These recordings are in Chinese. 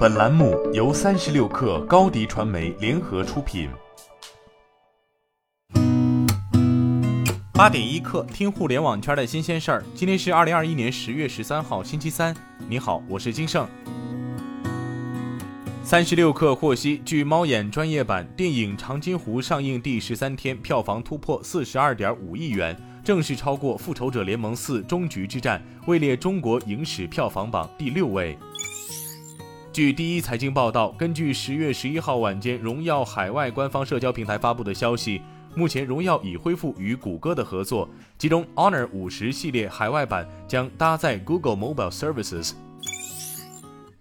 本栏目由三十六氪高低传媒联合出品。八点一刻，听互联网圈的新鲜事儿。今天是二零二一年十月十三号，星期三。你好，我是金盛。三十六氪获悉，据猫眼专业版，电影《长津湖》上映第十三天，票房突破四十二点五亿元，正式超过《复仇者联盟四：终局之战》，位列中国影史票房榜第六位。据第一财经报道，根据十月十一号晚间荣耀海外官方社交平台发布的消息，目前荣耀已恢复与谷歌的合作，其中 Honor 五十系列海外版将搭载 Google Mobile Services。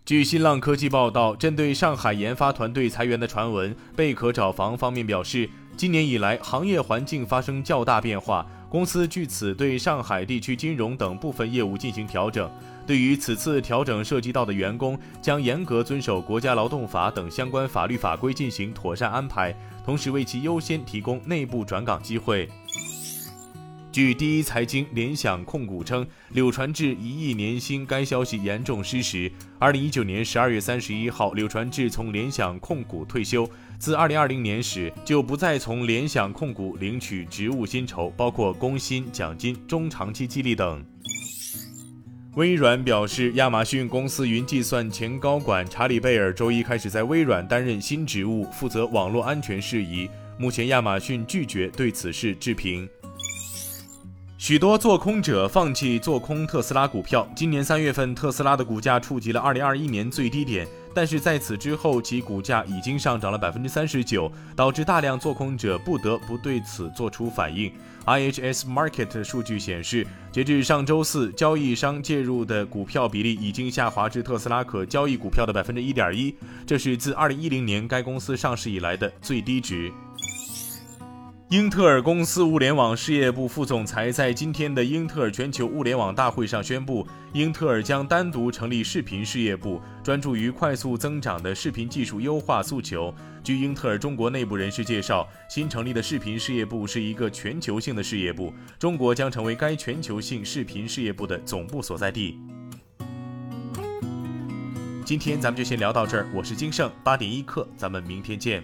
据新浪科技报道，针对上海研发团队裁员的传闻，贝壳找房方面表示，今年以来行业环境发生较大变化，公司据此对上海地区金融等部分业务进行调整。对于此次调整涉及到的员工，将严格遵守国家劳动法等相关法律法规进行妥善安排，同时为其优先提供内部转岗机会。据第一财经联想控股称，柳传志一亿年薪该消息严重失实。二零一九年十二月三十一号，柳传志从联想控股退休，自二零二零年始就不再从联想控股领取职务薪酬，包括工薪、奖金、中长期激励等。微软表示，亚马逊公司云计算前高管查理贝尔周一开始在微软担任新职务，负责网络安全事宜。目前，亚马逊拒绝对此事置评。许多做空者放弃做空特斯拉股票。今年三月份，特斯拉的股价触及了二零二一年最低点，但是在此之后，其股价已经上涨了百分之三十九，导致大量做空者不得不对此做出反应。IHS Market 数据显示，截至上周四，交易商介入的股票比例已经下滑至特斯拉可交易股票的百分之一点一，这是自二零一零年该公司上市以来的最低值。英特尔公司物联网事业部副总裁在今天的英特尔全球物联网大会上宣布，英特尔将单独成立视频事业部，专注于快速增长的视频技术优化诉求。据英特尔中国内部人士介绍，新成立的视频事业部是一个全球性的事业部，中国将成为该全球性视频事业部的总部所在地。今天咱们就先聊到这儿，我是金盛八点一刻，咱们明天见。